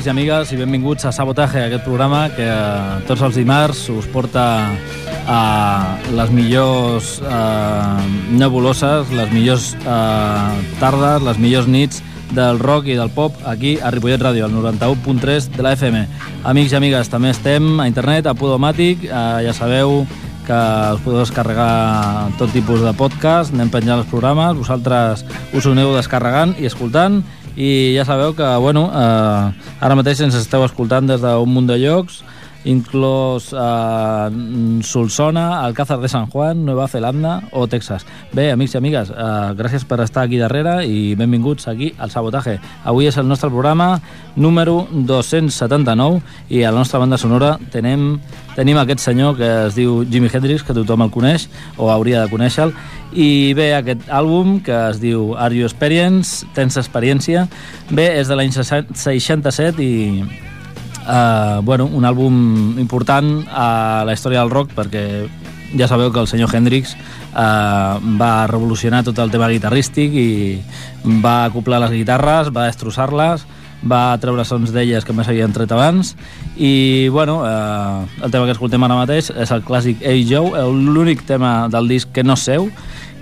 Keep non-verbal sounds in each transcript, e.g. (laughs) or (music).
amics i amigues, i benvinguts a Sabotaje, aquest programa que eh, tots els dimarts us porta a les millors eh, nebuloses, les millors eh, tardes, les millors nits del rock i del pop aquí a Ripollet Ràdio, al 91.3 de la FM. Amics i amigues, també estem a internet, a Podomàtic, eh, ja sabeu que us podeu descarregar tot tipus de podcast, anem penjant els programes, vosaltres us ho aneu descarregant i escoltant, i ja sabeu que, bueno, eh, ara mateix ens esteu escoltant des d'un munt de llocs, inclòs eh, Solsona, Alcázar de San Juan, Nueva Zelanda o Texas. Bé, amics i amigues, eh, gràcies per estar aquí darrere i benvinguts aquí al Sabotaje. Avui és el nostre programa número 279 i a la nostra banda sonora tenem, tenim aquest senyor que es diu Jimi Hendrix, que tothom el coneix o hauria de conèixer-lo, i bé, aquest àlbum que es diu Are You Experience? Tens experiència? Bé, és de l'any 67 i uh, bueno, un àlbum important a la història del rock perquè ja sabeu que el senyor Hendrix uh, va revolucionar tot el tema guitarrístic i va acoplar les guitarres, va destrossar-les, va treure sons d'elles que més havien tret abans i bueno, eh, el tema que escoltem ara mateix és el clàssic Hey Joe, l'únic tema del disc que no és seu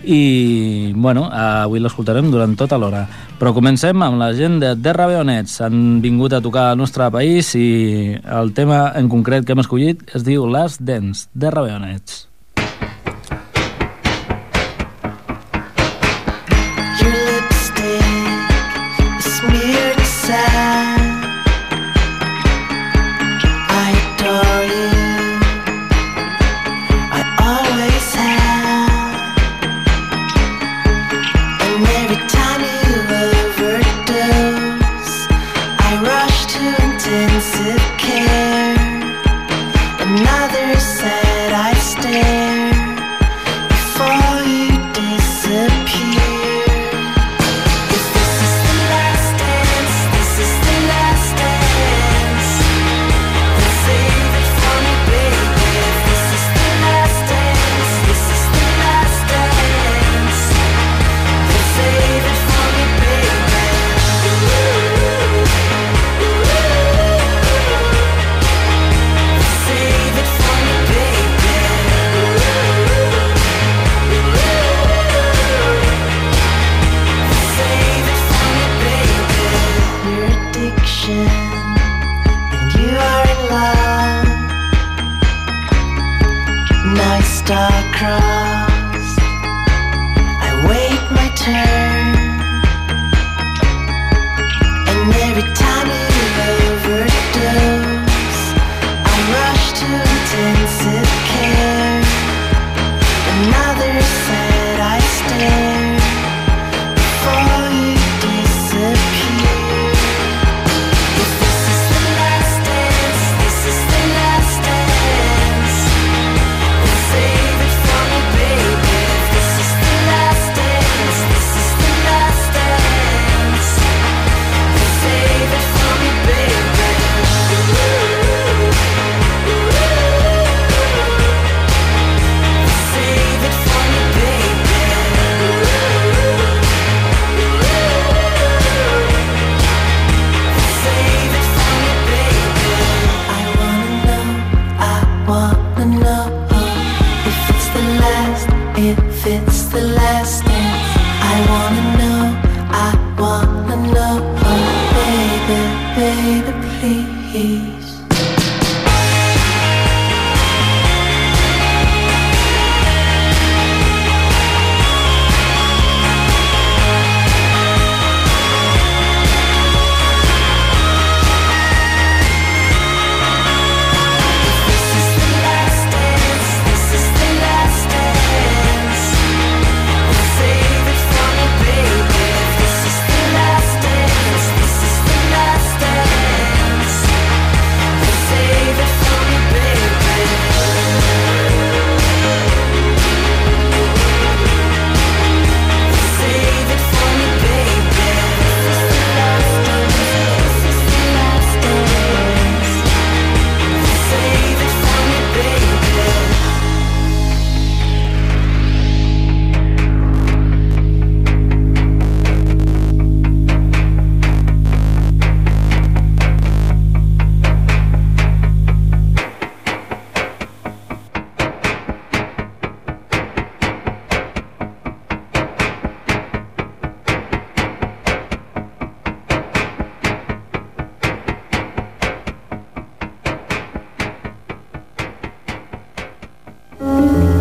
i bueno, avui l'escoltarem durant tota l'hora. Però comencem amb la gent de The Raveonets. Han vingut a tocar al nostre país i el tema en concret que hem escollit es diu Last Dance, The Raveonets.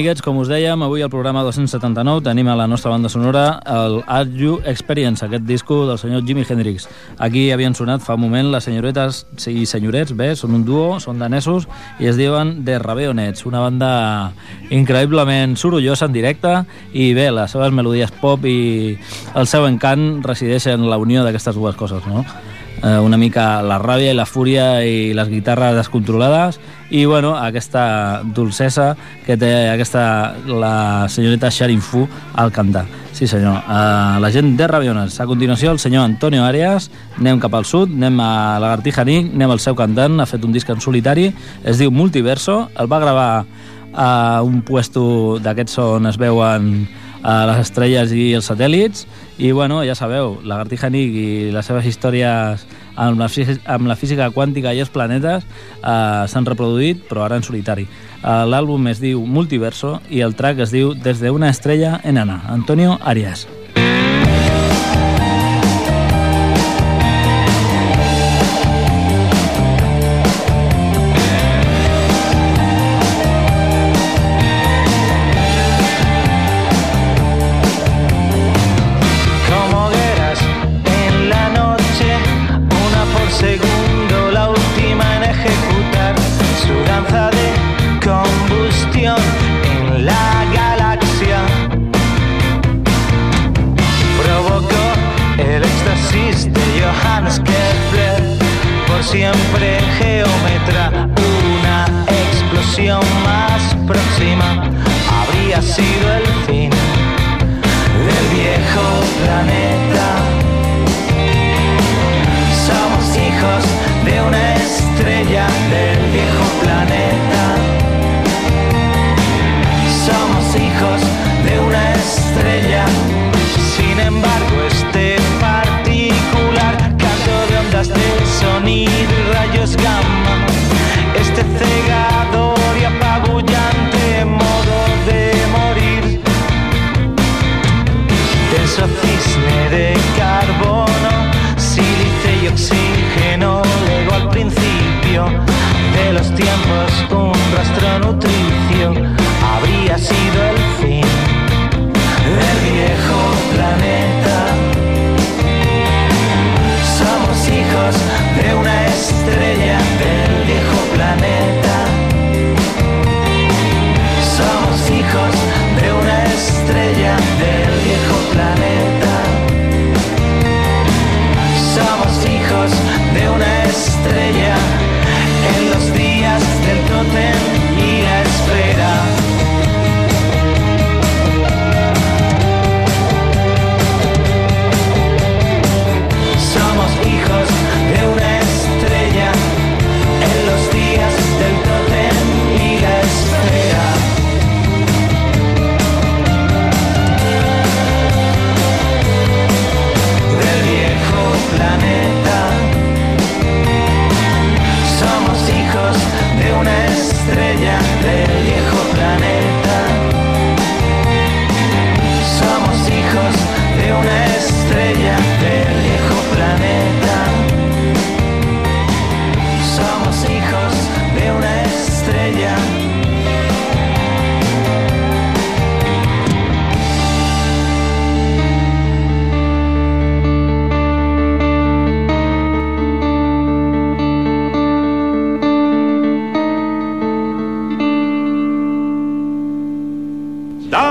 Amiguets, com us dèiem, avui al programa 279 tenim a la nostra banda sonora el Art You Experience, aquest disco del senyor Jimi Hendrix. Aquí havien sonat fa un moment les senyoretes i senyorets, bé, són un duo, són danesos, i es diuen The Raveonets, una banda increïblement sorollosa en directe, i bé, les seves melodies pop i el seu encant resideixen en la unió d'aquestes dues coses, no? Eh, una mica la ràbia i la fúria i les guitarres descontrolades i bueno, aquesta dolcesa que té aquesta, la senyoreta Sharin Fu al cantar. Sí senyor, uh, la gent de Rabiones. A continuació el senyor Antonio Arias, anem cap al sud, anem a Lagartija Nick, anem al seu cantant, ha fet un disc en solitari, es diu Multiverso, el va gravar a un puesto d'aquests on es veuen a les estrelles i els satèl·lits. I bueno, ja sabeu, Lagartija Nick i les seves històries amb la, amb la física quàntica i els planetes eh, s'han reproduït però ara en solitari. Eh, l'àlbum es diu Multiverso i el track es diu Desde una estrella enana. Antonio Arias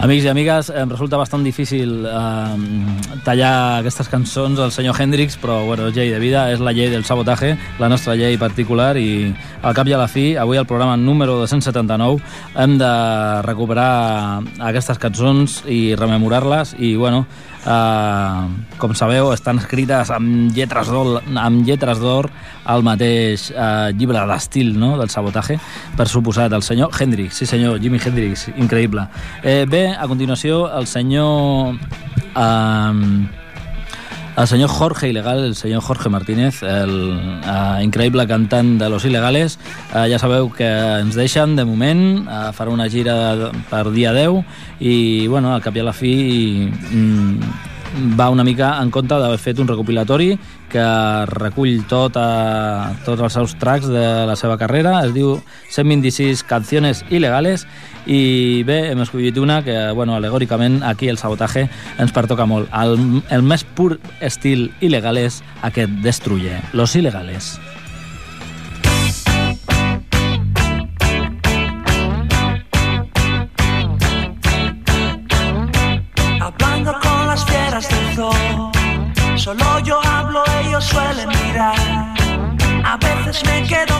Amics i amigues, em resulta bastant difícil eh, tallar aquestes cançons al senyor Hendrix, però bueno, és llei de vida, és la llei del sabotatge, la nostra llei particular, i al cap i a la fi, avui al programa número 279, hem de recuperar aquestes cançons i rememorar-les, i bueno, eh, com sabeu, estan escrites amb lletres d'or amb lletres d'or al mateix eh, llibre d'estil no? del sabotatge, per suposat, el senyor Hendrix, sí senyor, Jimi Hendrix, increïble. Eh, bé, a continuació, el senyor... Eh, el senyor Jorge Ilegal, el senyor Jorge Martínez, el eh, increïble cantant de Los Ilegales, eh, ja sabeu que ens deixen de moment, eh, farà una gira per dia 10 i, bueno, al cap i a la fi mm, va una mica en compte d'haver fet un recopilatori que recull tot, a, tots els seus tracks de la seva carrera, es diu 126 canciones ilegales i bé, hem escollit una que, bueno, alegòricament aquí el sabotatge ens pertoca molt. El, el més pur estil il·legal és aquest Destruye, Los Ilegales. Me quedo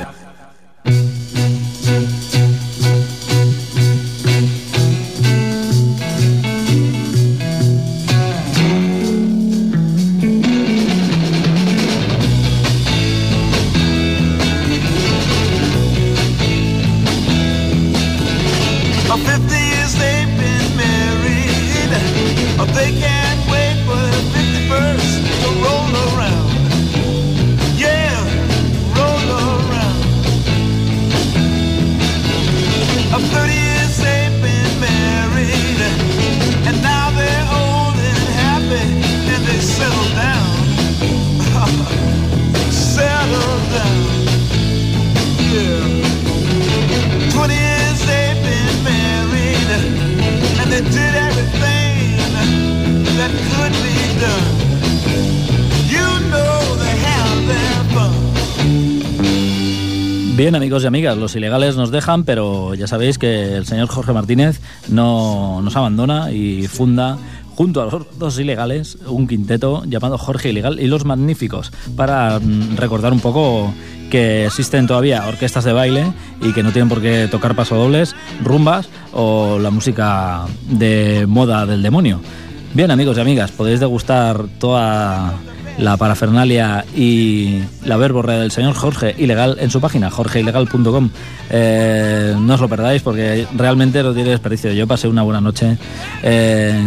Bien, amigos y amigas, los ilegales nos dejan, pero ya sabéis que el señor Jorge Martínez no nos abandona y funda junto a los dos ilegales un quinteto llamado Jorge Ilegal y los Magníficos para mm, recordar un poco que existen todavía orquestas de baile y que no tienen por qué tocar pasodobles, rumbas o la música de moda del demonio. Bien, amigos y amigas, podéis degustar toda la parafernalia y la verborrea del señor Jorge Ilegal en su página, jorgeilegal.com. Eh, no os lo perdáis porque realmente no tiene desperdicio. Yo pasé una buena noche eh,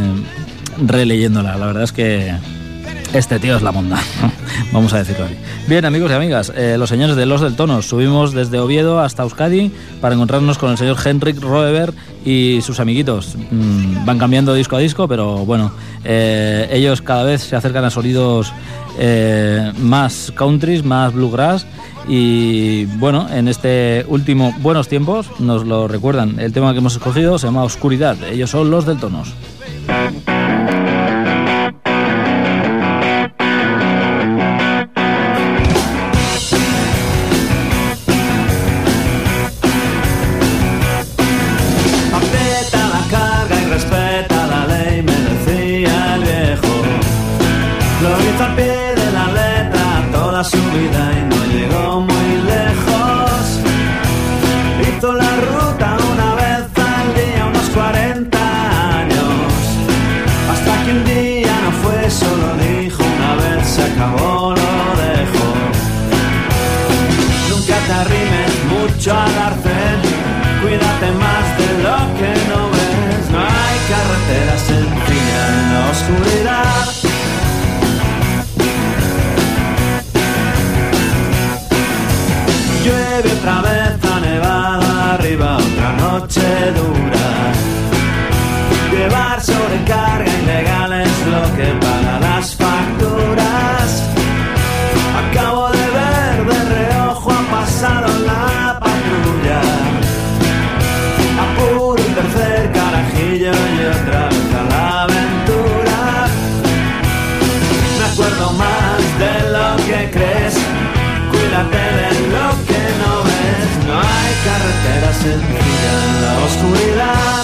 releyéndola. La verdad es que este tío es la monda, (laughs) vamos a decirlo así. Bien, amigos y amigas, eh, los señores de Los del Tono, subimos desde Oviedo hasta Euskadi para encontrarnos con el señor Henrik Roeber y sus amiguitos. Mm, van cambiando disco a disco, pero bueno, eh, ellos cada vez se acercan a sonidos eh, más countries, más bluegrass. Y bueno, en este último Buenos Tiempos nos lo recuerdan. El tema que hemos escogido se llama Oscuridad. Ellos son los del Tonos. flor al pie de la letra, toda su se enfría en la oscuridad.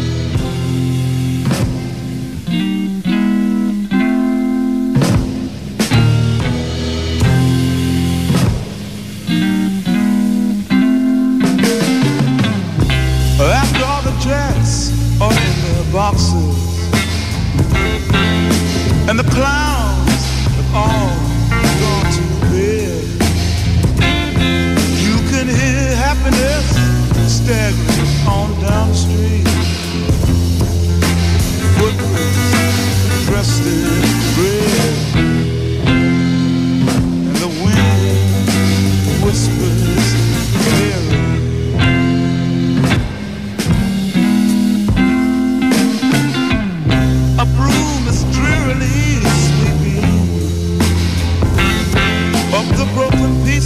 and the clown.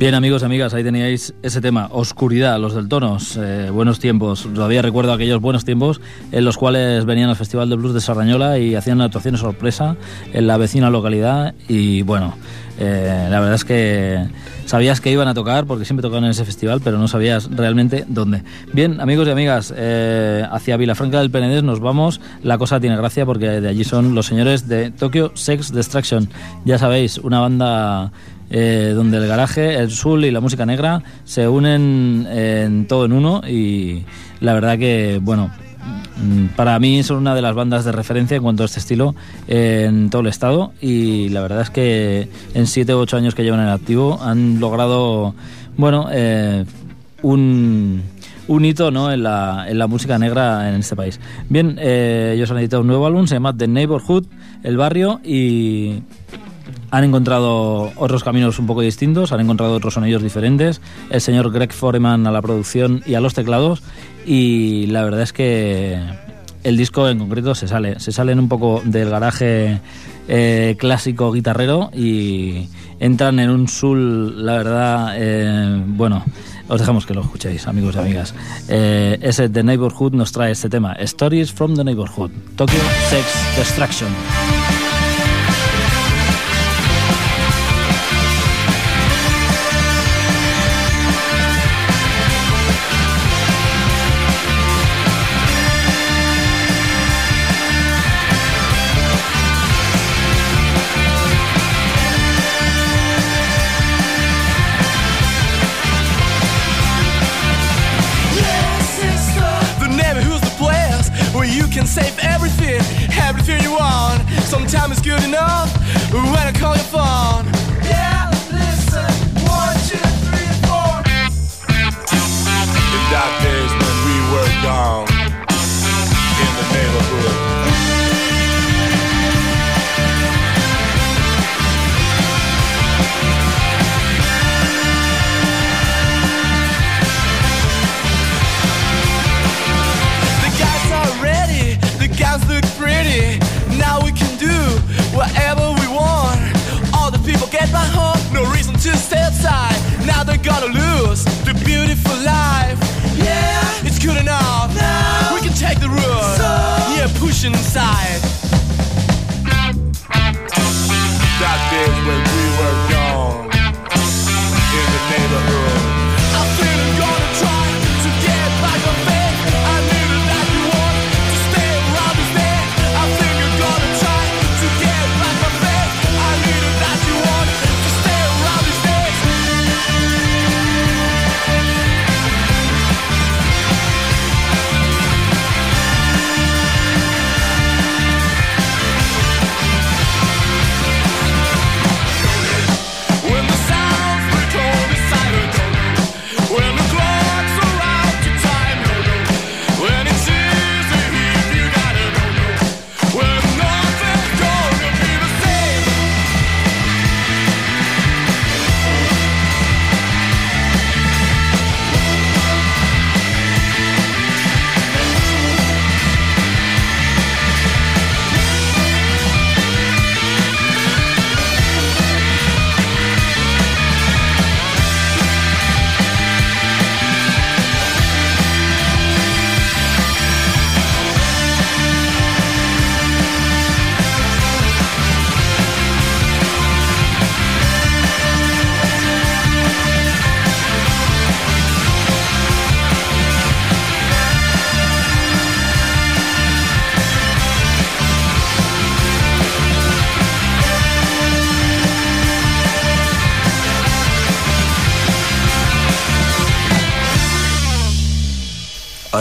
Bien, amigos y amigas, ahí teníais ese tema, oscuridad, los del Tonos, eh, buenos tiempos. Todavía recuerdo aquellos buenos tiempos en los cuales venían al Festival de Blues de Sarrañola y hacían actuaciones sorpresa en la vecina localidad. Y bueno, eh, la verdad es que sabías que iban a tocar porque siempre tocaban en ese festival, pero no sabías realmente dónde. Bien, amigos y amigas, eh, hacia Vilafranca del Penedés nos vamos. La cosa tiene gracia porque de allí son los señores de Tokyo Sex Destruction. Ya sabéis, una banda eh, donde el garaje, el soul y la música negra se unen en todo en uno y la verdad que, bueno, mm, para mí son una de las bandas de referencia en cuanto a este estilo en todo el estado y la verdad es que en 7 u 8 años que llevan en activo han logrado, bueno, eh, un, un hito ¿no? en, la, en la música negra en este país. Bien, eh, ellos han editado un nuevo álbum, se llama The Neighborhood, El Barrio, y han encontrado otros caminos un poco distintos, han encontrado otros sonidos diferentes. El señor Greg Foreman a la producción y a los teclados. Y la verdad es que el disco en concreto se sale. Se salen un poco del garaje eh, clásico guitarrero y entran en un soul, la verdad, eh, bueno. Os dejamos que lo escuchéis, amigos y amigas. Eh, ese The Neighborhood nos trae este tema, Stories from the Neighborhood, Tokyo Sex Destruction. gotta lose?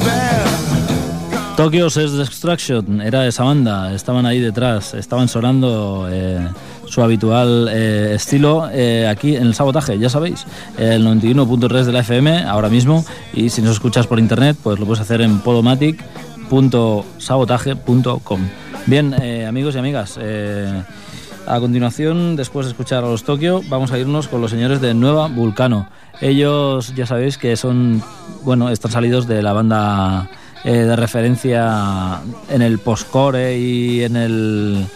Bad. Tokyo Sex Destruction era esa banda, estaban ahí detrás, estaban sonando eh, su habitual eh, estilo eh, aquí en el sabotaje, ya sabéis, el 91.3 de la FM ahora mismo. Y si nos escuchas por internet pues lo puedes hacer en podomatic.sabotaje.com. Bien, amigos y amigas, a continuación, después de escuchar a los Tokio, vamos a irnos con los señores de Nueva Vulcano. Ellos ya sabéis que son, bueno, están salidos de la banda eh, de referencia en el postcore y en el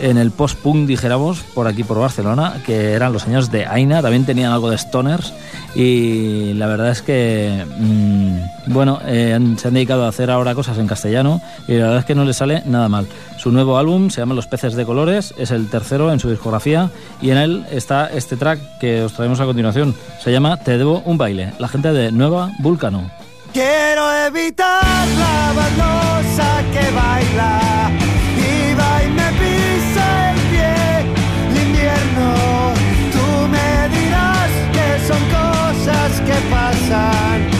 en el post-punk, dijéramos, por aquí por Barcelona, que eran los señores de Aina, también tenían algo de stoners y la verdad es que, mm, bueno, eh, se han dedicado a hacer ahora cosas en castellano y la verdad es que no les sale nada mal. Su nuevo álbum se llama Los peces de colores, es el tercero en su discografía y en él está este track que os traemos a continuación. Se llama Te debo un baile, la gente de Nueva Vulcano. Quiero evitar la baldosa que baila que pasan,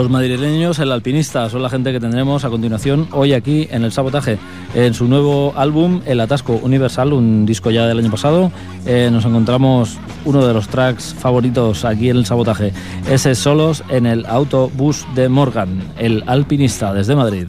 Los madrileños, el alpinista, son la gente que tendremos a continuación hoy aquí en el sabotaje. En su nuevo álbum, El Atasco Universal, un disco ya del año pasado, eh, nos encontramos uno de los tracks favoritos aquí en el sabotaje. Ese solos en el autobús de Morgan, el alpinista desde Madrid.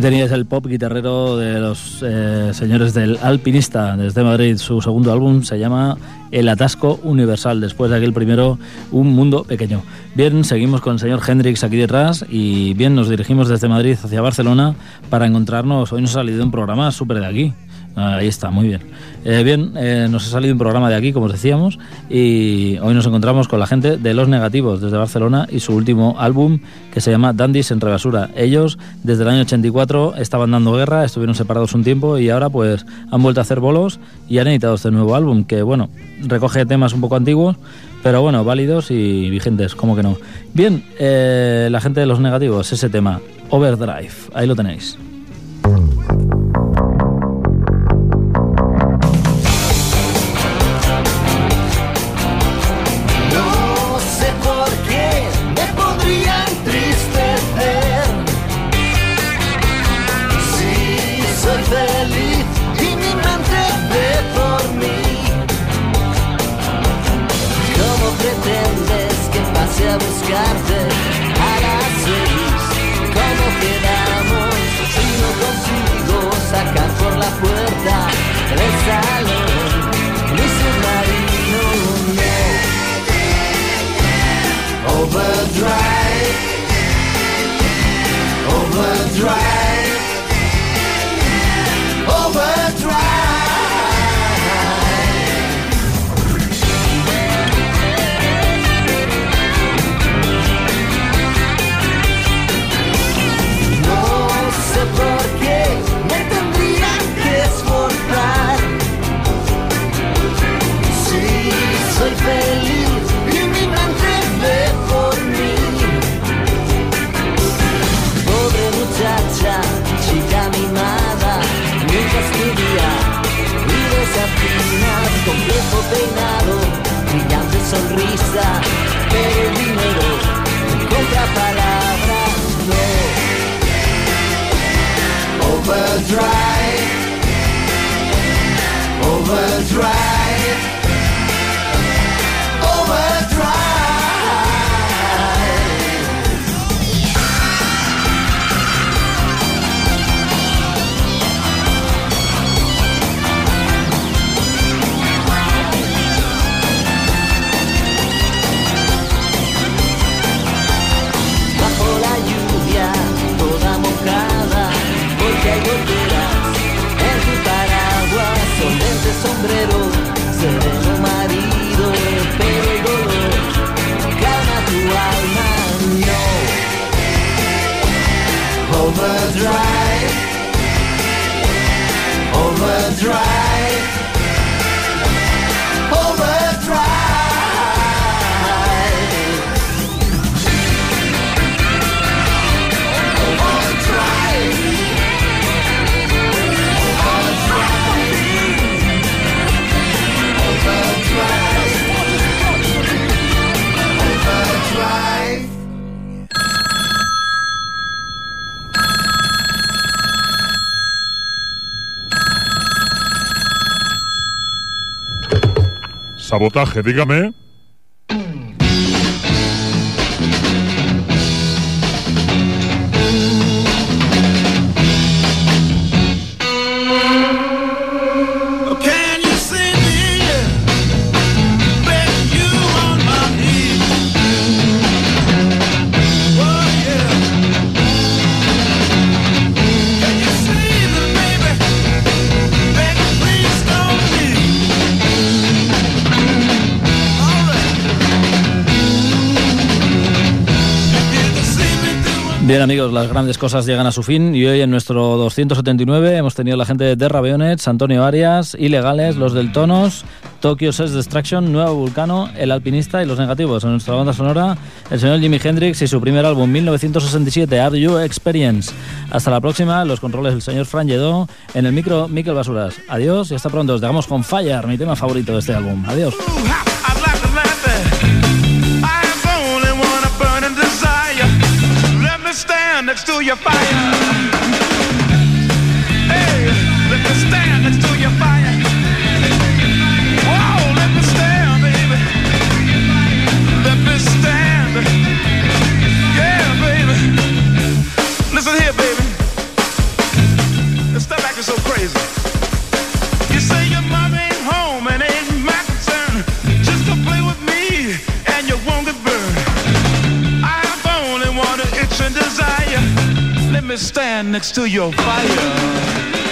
Ahí teníais el pop guitarrero de los eh, señores del Alpinista desde Madrid. Su segundo álbum se llama El Atasco Universal. Después de aquel primero, Un Mundo Pequeño. Bien, seguimos con el señor Hendrix aquí detrás y bien, nos dirigimos desde Madrid hacia Barcelona para encontrarnos. Hoy nos ha salido un programa súper de aquí. Ahí está, muy bien. Eh, bien, eh, nos ha salido un programa de aquí, como os decíamos, y hoy nos encontramos con la gente de Los Negativos desde Barcelona y su último álbum que se llama Dandies entre basura. Ellos desde el año 84 estaban dando guerra, estuvieron separados un tiempo y ahora pues han vuelto a hacer bolos y han editado este nuevo álbum que bueno, recoge temas un poco antiguos, pero bueno, válidos y vigentes, como que no. Bien, eh, la gente de Los Negativos, ese tema, Overdrive, ahí lo tenéis. Sabotaje, dígame. Bien amigos, las grandes cosas llegan a su fin y hoy en nuestro 279 hemos tenido la gente de Terra Beonets, Antonio Arias, Ilegales, los del Tonos, Tokyo Sex Destruction, Nuevo Vulcano, El Alpinista y Los Negativos. En nuestra banda sonora, el señor Jimi Hendrix y su primer álbum 1967, Are You Experience. Hasta la próxima, los controles del señor Fran Lledó, en el micro Miquel Basuras. Adiós y hasta pronto. Os dejamos con Fire, mi tema favorito de este álbum. Adiós. Stand next to your fire. Hey, let me stand me stand next to your fire.